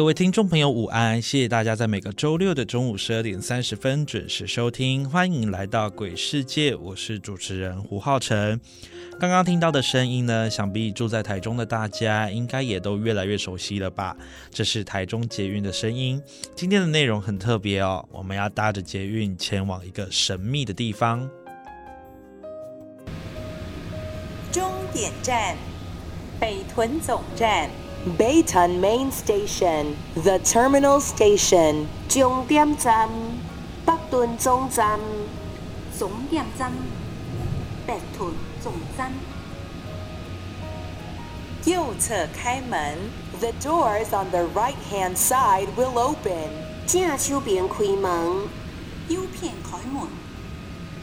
各位听众朋友，午安！谢谢大家在每个周六的中午十二点三十分准时收听，欢迎来到鬼世界，我是主持人胡浩辰。刚刚听到的声音呢，想必住在台中的大家应该也都越来越熟悉了吧？这是台中捷运的声音。今天的内容很特别哦，我们要搭着捷运前往一个神秘的地方。终点站，北屯总站。Baton Main Station, the terminal station. 终点站，北屯总站。总点站，北屯总站。右侧开门 The doors on the right-hand side will open. 正手边开门，右片开门。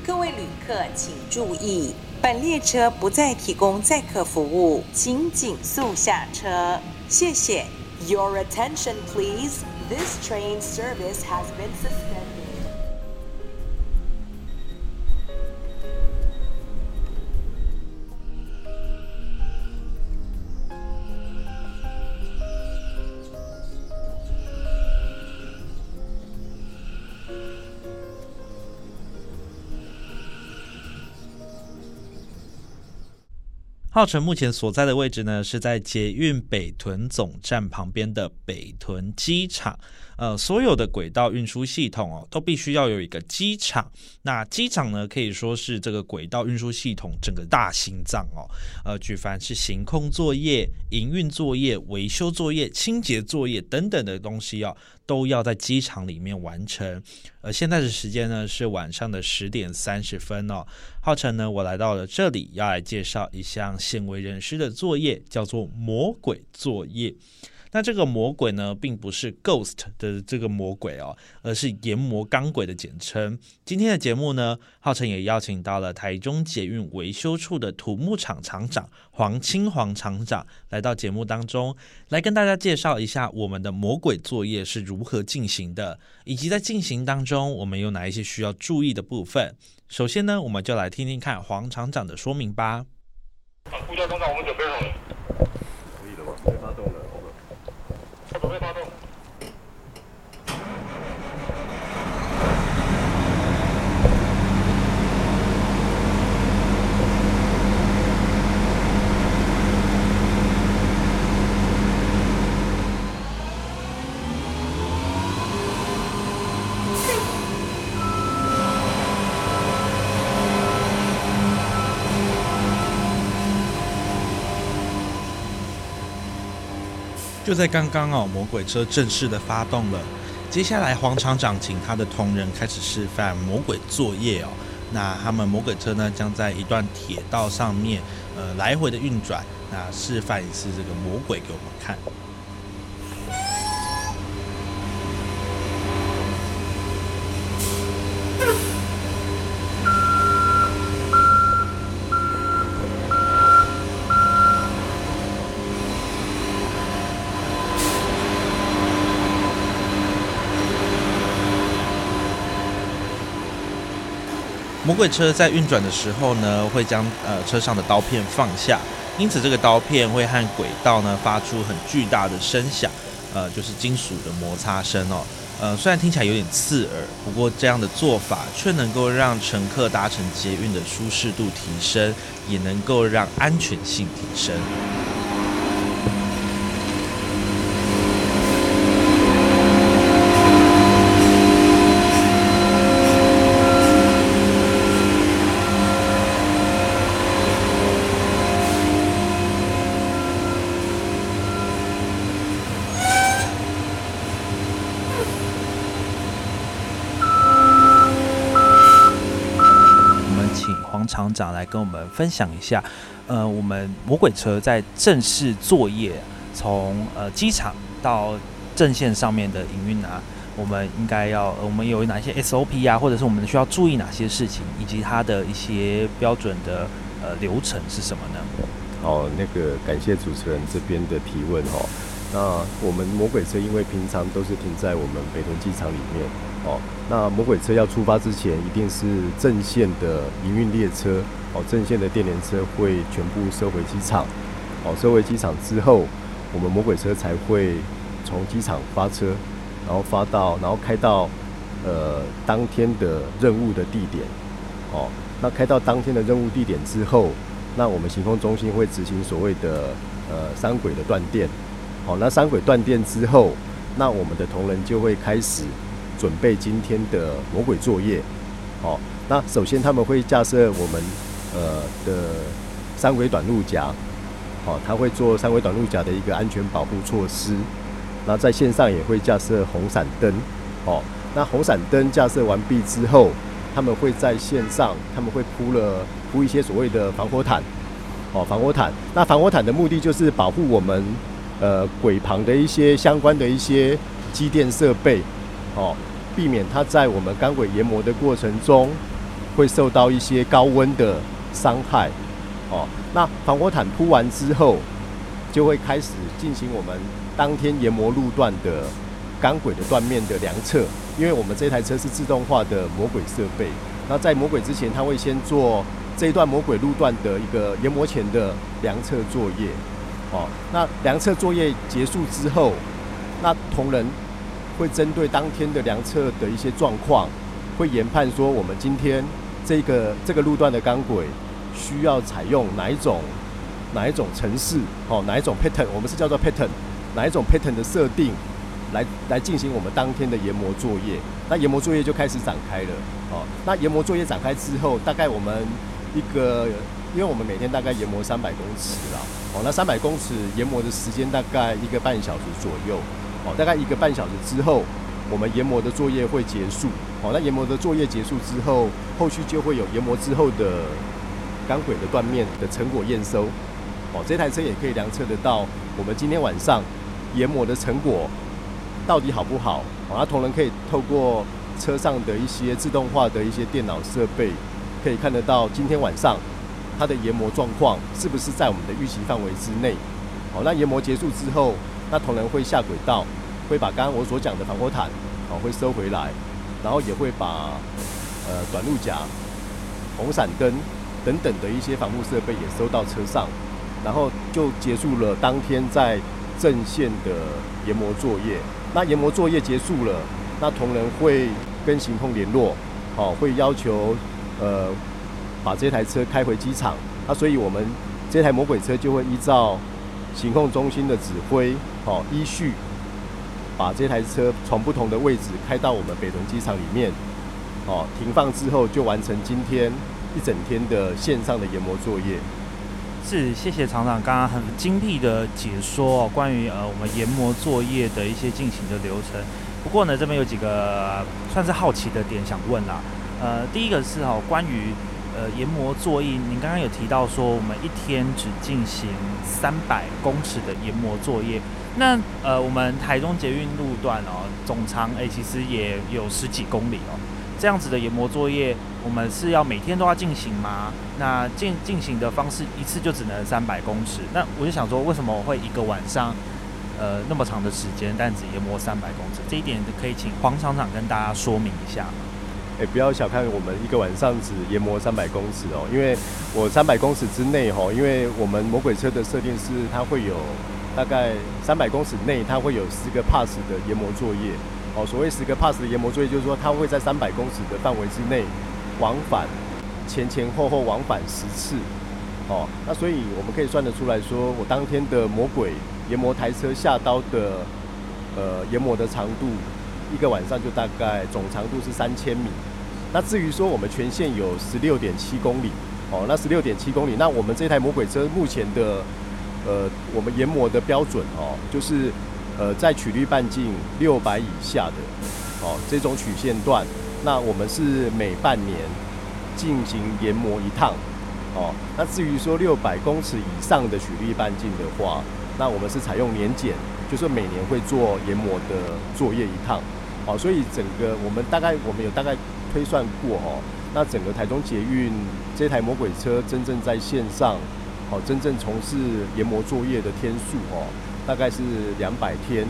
各位旅客请注意，本列车不再提供载客服务，请紧速下车。Your attention, please. This train service has been suspended. 浩辰目前所在的位置呢，是在捷运北屯总站旁边的北屯机场。呃，所有的轨道运输系统哦，都必须要有一个机场。那机场呢，可以说是这个轨道运输系统整个大心脏哦。呃，举凡是行控作业、营运作业、维修作业、清洁作业等等的东西哦，都要在机场里面完成。呃，现在的时间呢是晚上的十点三十分哦。浩辰呢，我来到了这里，要来介绍一项鲜为人知的作业，叫做魔鬼作业。那这个魔鬼呢，并不是 ghost 的这个魔鬼哦，而是研磨钢轨的简称。今天的节目呢，浩辰也邀请到了台中捷运维修处的土木厂厂长黄清黄厂长来到节目当中，来跟大家介绍一下我们的魔鬼作业是如如何进行的，以及在进行当中我们有哪一些需要注意的部分。首先呢，我们就来听听看黄厂长的说明吧。就在刚刚哦，魔鬼车正式的发动了。接下来，黄厂长请他的同仁开始示范魔鬼作业哦。那他们魔鬼车呢，将在一段铁道上面，呃，来回的运转。那示范一次这个魔鬼给我们看。魔鬼车在运转的时候呢，会将呃车上的刀片放下，因此这个刀片会和轨道呢发出很巨大的声响，呃，就是金属的摩擦声哦。呃，虽然听起来有点刺耳，不过这样的做法却能够让乘客搭乘捷运的舒适度提升，也能够让安全性提升。厂长来跟我们分享一下，呃，我们魔鬼车在正式作业，从呃机场到正线上面的营运啊，我们应该要，我们有哪些 SOP 啊，或者是我们需要注意哪些事情，以及它的一些标准的呃流程是什么呢？哦，那个感谢主持人这边的提问哦。那我们魔鬼车因为平常都是停在我们北屯机场里面。哦，那魔鬼车要出发之前，一定是正线的营运列车，哦，正线的电联车会全部收回机场，哦，收回机场之后，我们魔鬼车才会从机场发车，然后发到，然后开到，呃，当天的任务的地点，哦，那开到当天的任务地点之后，那我们行控中心会执行所谓的呃三轨的断电，哦，那三轨断电之后，那我们的同仁就会开始。准备今天的魔鬼作业，好，那首先他们会架设我们呃的三轨短路夹，好，它会做三轨短路夹的一个安全保护措施，那在线上也会架设红闪灯，哦，那红闪灯架设完毕之后，他们会在线上他们会铺了铺一些所谓的防火毯，哦，防火毯，那防火毯的目的就是保护我们呃轨旁的一些相关的一些机电设备，哦。避免它在我们钢轨研磨的过程中会受到一些高温的伤害。哦，那防火毯铺完之后，就会开始进行我们当天研磨路段的钢轨的断面的量测。因为我们这台车是自动化的魔鬼设备，那在魔鬼之前，它会先做这一段魔鬼路段的一个研磨前的量测作业。哦，那量测作业结束之后，那同仁。会针对当天的量测的一些状况，会研判说我们今天这个这个路段的钢轨需要采用哪一种哪一种程式，哦，哪一种 pattern，我们是叫做 pattern，哪一种 pattern 的设定，来来进行我们当天的研磨作业。那研磨作业就开始展开了，哦，那研磨作业展开之后，大概我们一个，因为我们每天大概研磨三百公尺啦，哦，那三百公尺研磨的时间大概一个半小时左右。哦，大概一个半小时之后，我们研磨的作业会结束。哦，那研磨的作业结束之后，后续就会有研磨之后的钢轨的断面的成果验收。哦，这台车也可以量测得到我们今天晚上研磨的成果到底好不好。哦，那同仁可以透过车上的一些自动化的一些电脑设备，可以看得到今天晚上它的研磨状况是不是在我们的预期范围之内。好，那研磨结束之后。那同仁会下轨道，会把刚刚我所讲的防火毯，哦，会收回来，然后也会把呃短路夹、红闪灯等等的一些防护设备也收到车上，然后就结束了当天在正线的研磨作业。那研磨作业结束了，那同仁会跟行控联络，哦，会要求呃把这台车开回机场。那所以我们这台魔鬼车就会依照行控中心的指挥。好，依序把这台车从不同的位置开到我们北屯机场里面，哦，停放之后就完成今天一整天的线上的研磨作业。是，谢谢厂长刚刚很精辟的解说哦关于呃我们研磨作业的一些进行的流程。不过呢，这边有几个算是好奇的点想问啦。呃，第一个是哦，关于呃研磨作业，您刚刚有提到说我们一天只进行三百公尺的研磨作业。那呃，我们台中捷运路段哦，总长诶其实也有十几公里哦。这样子的研磨作业，我们是要每天都要进行吗？那进进行的方式一次就只能三百公尺。那我就想说，为什么我会一个晚上呃那么长的时间，但只研磨三百公尺？这一点可以请黄厂长跟大家说明一下吗？诶，不要小看我们一个晚上只研磨三百公尺哦，因为我三百公尺之内哦，因为我们魔鬼车的设定是它会有。大概三百公尺内，它会有四个 pass 的研磨作业。哦，所谓十个 pass 的研磨作业，就是说它会在三百公尺的范围之内往返前前后后往返十次。哦，那所以我们可以算得出来说，我当天的魔鬼研磨台车下刀的呃研磨的长度，一个晚上就大概总长度是三千米。那至于说我们全线有十六点七公里，哦，那十六点七公里，那我们这台魔鬼车目前的呃我们研磨的标准哦，就是呃在曲率半径六百以下的哦这种曲线段，那我们是每半年进行研磨一趟。哦，那至于说六百公尺以上的曲率半径的话，那我们是采用年检，就是每年会做研磨的作业一趟。哦，所以整个我们大概我们有大概推算过哦，那整个台中捷运这台魔鬼车真正在线上，哦，真正从事研磨作业的天数哦，大概是两百天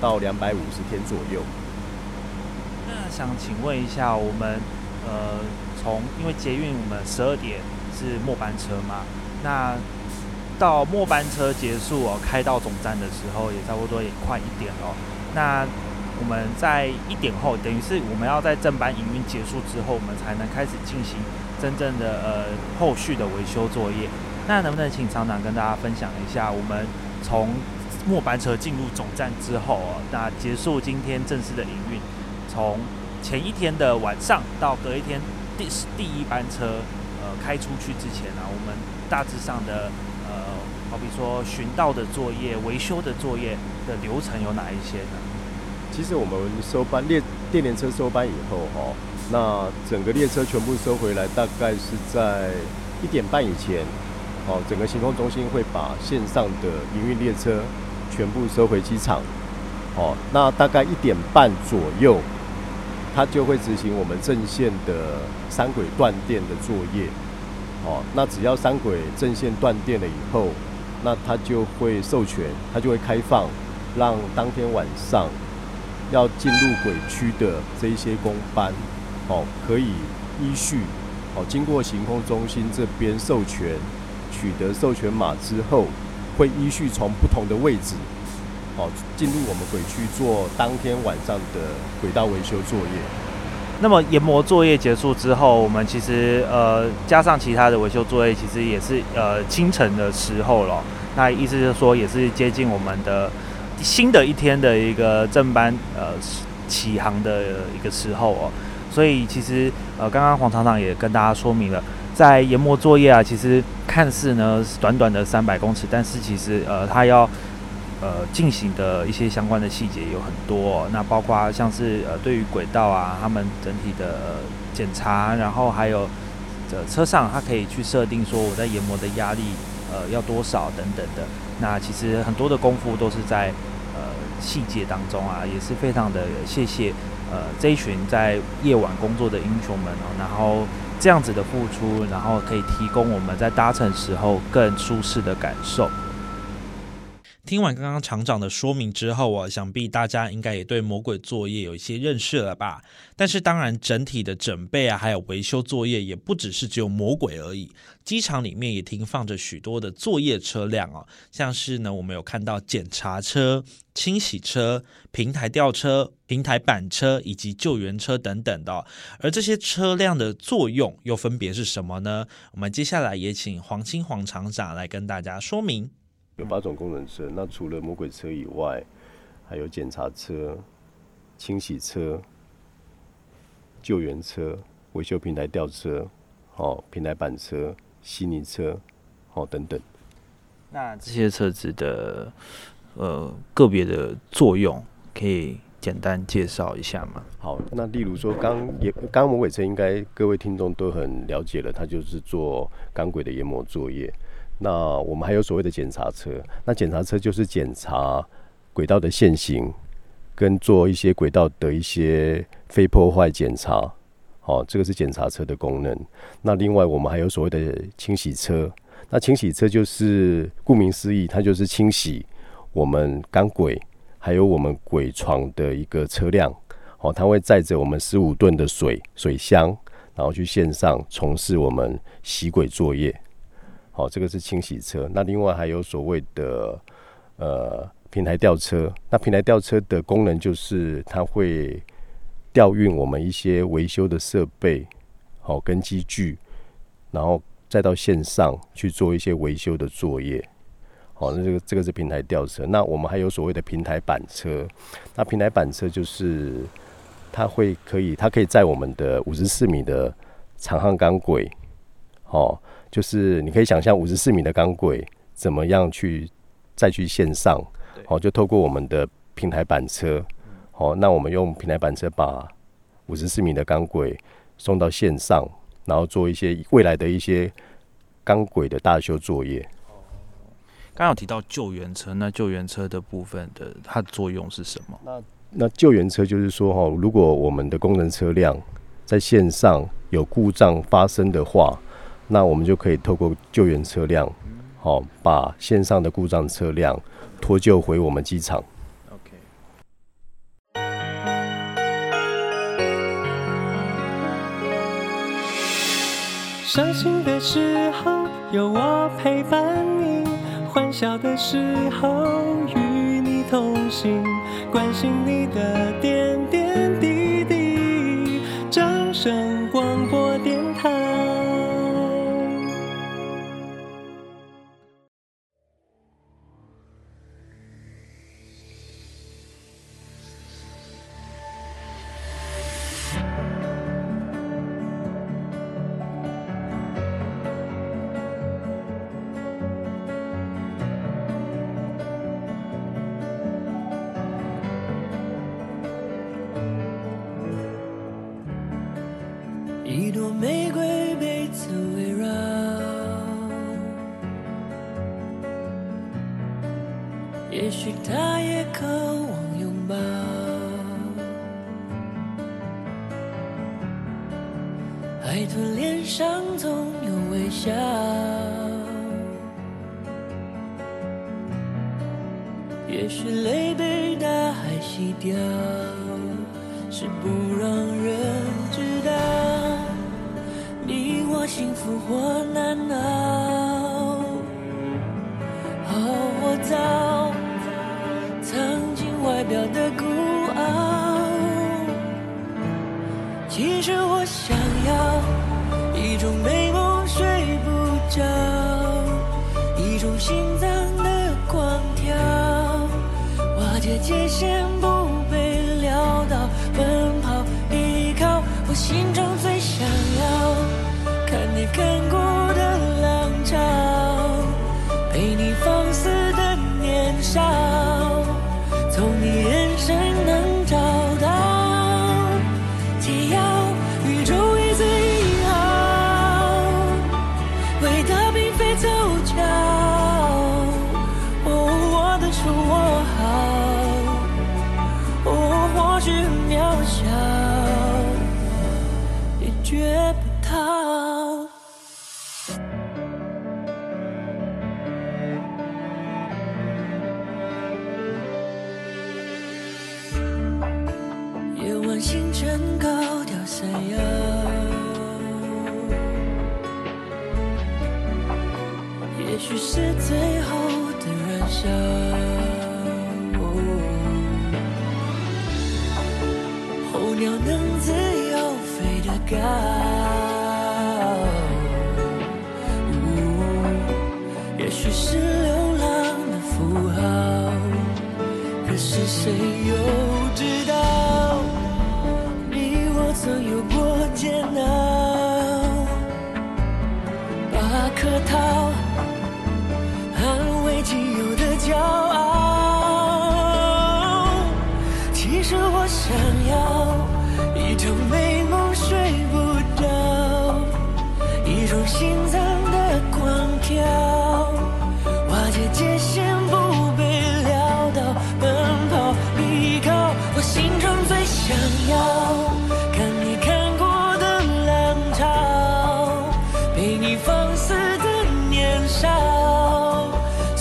到两百五十天左右。那想请问一下，我们呃，从因为捷运我们十二点。是末班车嘛？那到末班车结束哦，开到总站的时候也差不多也快一点了。那我们在一点后，等于是我们要在正班营运结束之后，我们才能开始进行真正的呃后续的维修作业。那能不能请厂长跟大家分享一下，我们从末班车进入总站之后哦，那结束今天正式的营运，从前一天的晚上到隔一天第第一班车。呃，开出去之前呢，我们大致上的呃，好比说巡道的作业、维修的作业的流程有哪一些呢？其实我们收班列电联车收班以后哈，那整个列车全部收回来，大概是在一点半以前，哦，整个行控中心会把线上的营运列车全部收回机场，哦，那大概一点半左右。它就会执行我们正线的三轨断电的作业，哦，那只要三轨正线断电了以后，那它就会授权，它就会开放，让当天晚上要进入轨区的这些工班，哦，可以依序，哦，经过行控中心这边授权，取得授权码之后，会依序从不同的位置。哦，进入我们轨区做当天晚上的轨道维修作业。那么研磨作业结束之后，我们其实呃加上其他的维修作业，其实也是呃清晨的时候了。那意思就是说，也是接近我们的新的一天的一个正班呃起航的一个时候哦。所以其实呃刚刚黄厂长也跟大家说明了，在研磨作业啊，其实看似呢是短短的三百公尺，但是其实呃它要呃，进行的一些相关的细节有很多，那包括像是呃，对于轨道啊，他们整体的检查，然后还有这车上，它可以去设定说我在研磨的压力呃要多少等等的。那其实很多的功夫都是在呃细节当中啊，也是非常的谢谢呃这一群在夜晚工作的英雄们哦，然后这样子的付出，然后可以提供我们在搭乘时候更舒适的感受。听完刚刚厂长的说明之后啊，想必大家应该也对魔鬼作业有一些认识了吧？但是当然，整体的准备啊，还有维修作业也不只是只有魔鬼而已。机场里面也停放着许多的作业车辆哦，像是呢，我们有看到检查车、清洗车、平台吊车、平台板车以及救援车等等的。而这些车辆的作用又分别是什么呢？我们接下来也请黄清黄厂长来跟大家说明。有八种功能车，那除了魔鬼车以外，还有检查车、清洗车、救援车、维修平台吊车、哦平台板车、悉尼车，哦等等。那这些车子的呃个别的作用，可以简单介绍一下吗？好，那例如说刚也刚魔鬼车，应该各位听众都很了解了，它就是做钢轨的研磨作业。那我们还有所谓的检查车，那检查车就是检查轨道的线型，跟做一些轨道的一些非破坏检查，好，这个是检查车的功能。那另外我们还有所谓的清洗车，那清洗车就是顾名思义，它就是清洗我们钢轨还有我们轨床的一个车辆，好，它会载着我们十五吨的水水箱，然后去线上从事我们洗轨作业。好，这个是清洗车。那另外还有所谓的呃平台吊车。那平台吊车的功能就是它会调运我们一些维修的设备，好跟机具，然后再到线上去做一些维修的作业。好，那这个这个是平台吊车。那我们还有所谓的平台板车。那平台板车就是它会可以，它可以在我们的五十四米的长焊钢轨，哦，就是你可以想象五十四米的钢轨怎么样去再去线上，哦，就透过我们的平台板车，哦，那我们用平台板车把五十四米的钢轨送到线上，然后做一些未来的一些钢轨的大修作业。刚有提到救援车，那救援车的部分的它的作用是什么？那那救援车就是说哈，如果我们的工程车辆在线上有故障发生的话，那我们就可以透过救援车辆，好把线上的故障车辆脱救回我们机场。伤心的时候有我陪伴你。欢笑的时候与你同行，关心你的点点也许泪被大海洗掉，是不让人知道。你我幸福或难熬，好，我早曾经外表的孤傲，其实我想要一种美梦睡不着，一种心脏瓦解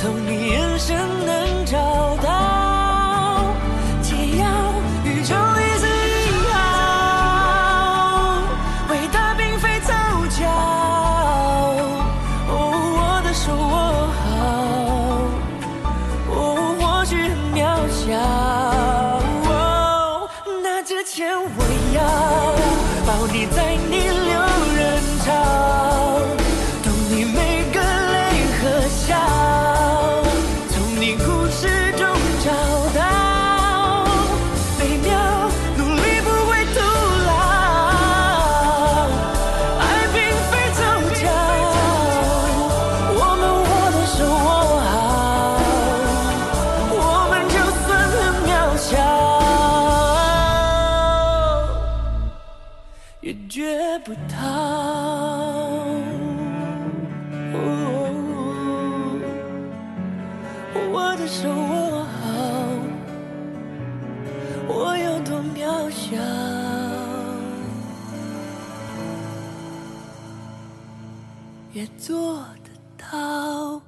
从你不到。我的手握好，我有多渺小。也做得到。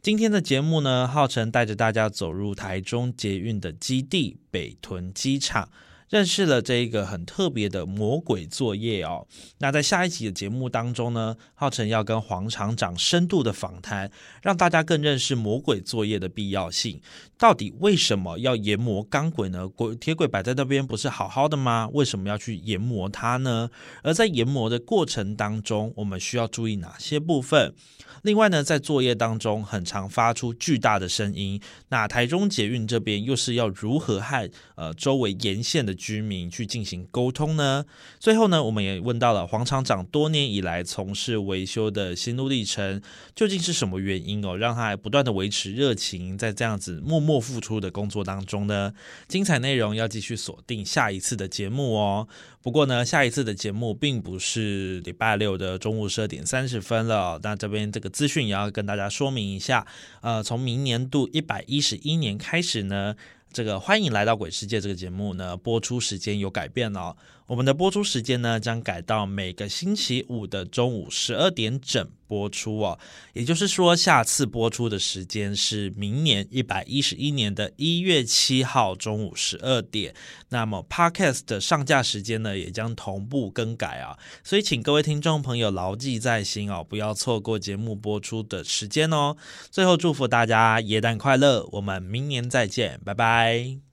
今天的节目呢，浩辰带着大家走入台中捷运的基地北屯机场。认识了这一个很特别的魔鬼作业哦。那在下一集的节目当中呢，浩辰要跟黄厂长深度的访谈，让大家更认识魔鬼作业的必要性。到底为什么要研磨钢轨呢？轨铁轨摆在那边不是好好的吗？为什么要去研磨它呢？而在研磨的过程当中，我们需要注意哪些部分？另外呢，在作业当中很常发出巨大的声音，那台中捷运这边又是要如何和呃周围沿线的居民去进行沟通呢？最后呢，我们也问到了黄厂长多年以来从事维修的心路历程，究竟是什么原因哦，让他还不断的维持热情，在这样子默默付出的工作当中呢？精彩内容要继续锁定下一次的节目哦。不过呢，下一次的节目并不是礼拜六的中午十二点三十分了。那这边这个资讯也要跟大家说明一下。呃，从明年度一百一十一年开始呢，这个欢迎来到鬼世界这个节目呢，播出时间有改变了。我们的播出时间呢，将改到每个星期五的中午十二点整播出哦。也就是说，下次播出的时间是明年一百一十一年的一月七号中午十二点。那么，Podcast 的上架时间呢，也将同步更改啊。所以，请各位听众朋友牢记在心哦，不要错过节目播出的时间哦。最后，祝福大家耶诞快乐，我们明年再见，拜拜。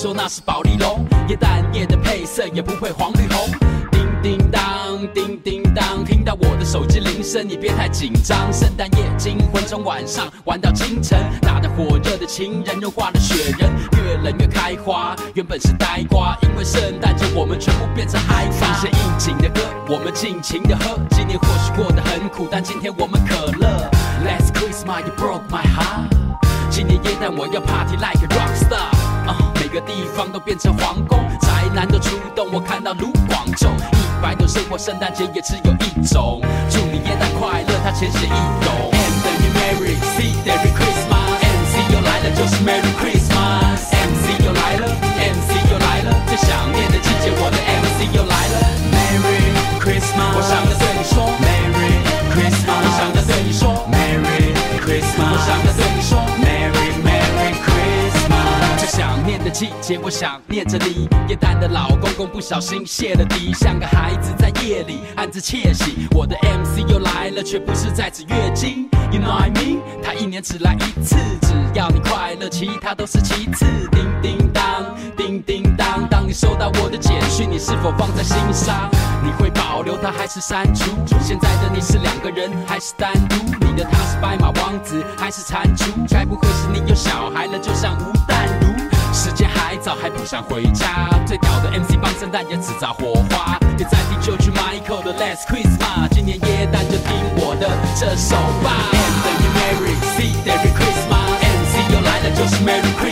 说那是保利龙，耶诞夜的配色也不会黄绿红。叮叮当，叮叮当，听到我的手机铃声，你别太紧张。圣诞夜惊魂从晚上玩到清晨，打得火热的情人融化了雪人，越冷越开花，原本是呆瓜，因为圣诞节我们全部变成嗨放些应景的歌，我们尽情的喝。今年或许过得很苦，但今天我们可乐。Last Christmas you broke my heart。今年耶诞我要 party like a rock star，每个地方都变成皇宫，宅男都出动，我看到卢广仲，一百种生活，圣诞节也只有一种。祝你耶诞快乐，他浅显易懂。M 等于 Merry，C 等于 Christmas，MC 又来了就是 Merry Christmas，MC 又来了，MC 又来了，最想念的季节，我的 MC 又来了，Merry Christmas，我想要对你说 Merry Christmas，我想要对你说 Merry Christmas，我想要对你说。季节，我想念着你。耶诞的老公公不小心泄了底，像个孩子在夜里暗自窃喜。我的 MC 又来了，却不是在指月经。You know I mean？他一年只来一次，只要你快乐，其他都是其次。叮叮当，叮叮当，当你收到我的简讯，你是否放在心上？你会保留它还是删除？现在的你是两个人还是单独？你的他是白马王子还是蟾蜍？该不会是你有小孩了，就像吴淡如？时间还早，还不想回家。最屌的 MC 帮圣诞夜制造火花，别再听就去 Michael 的 Last Christmas。今年耶诞就听我的这首吧。M 等于 Merry，C 等于 Christmas，MC 又来了就是 Merry Christmas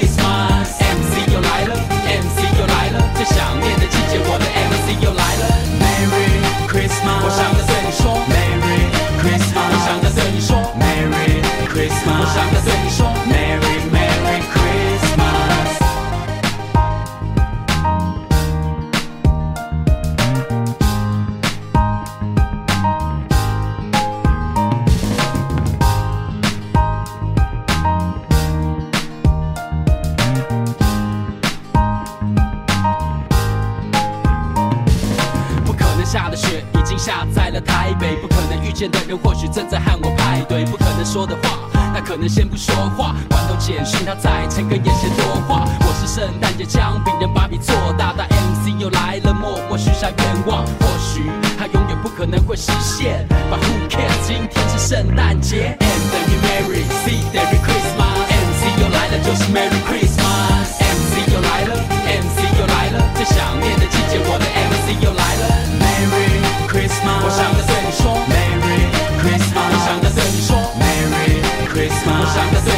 我，许下愿望，或许它永远不可能会实现。But who cares？今天是圣诞节，M 等于 Merry，C 等于 Christmas，MC 又来了就是 Merry Christmas，MC 又来了，MC 又来了，最想念的季节，我的 MC 又来了，Merry Christmas，我想要对你说，Merry Christmas，我想要对你说，Merry Christmas，我想要对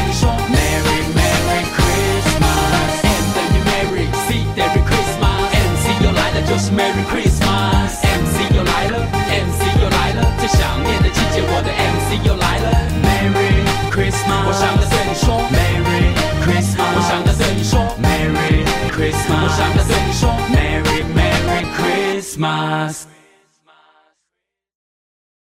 又来了，Merry Christmas，我想要对你说，Merry Christmas，我想要对你说，Merry Christmas，我想要对你说，Merry Merry Christmas。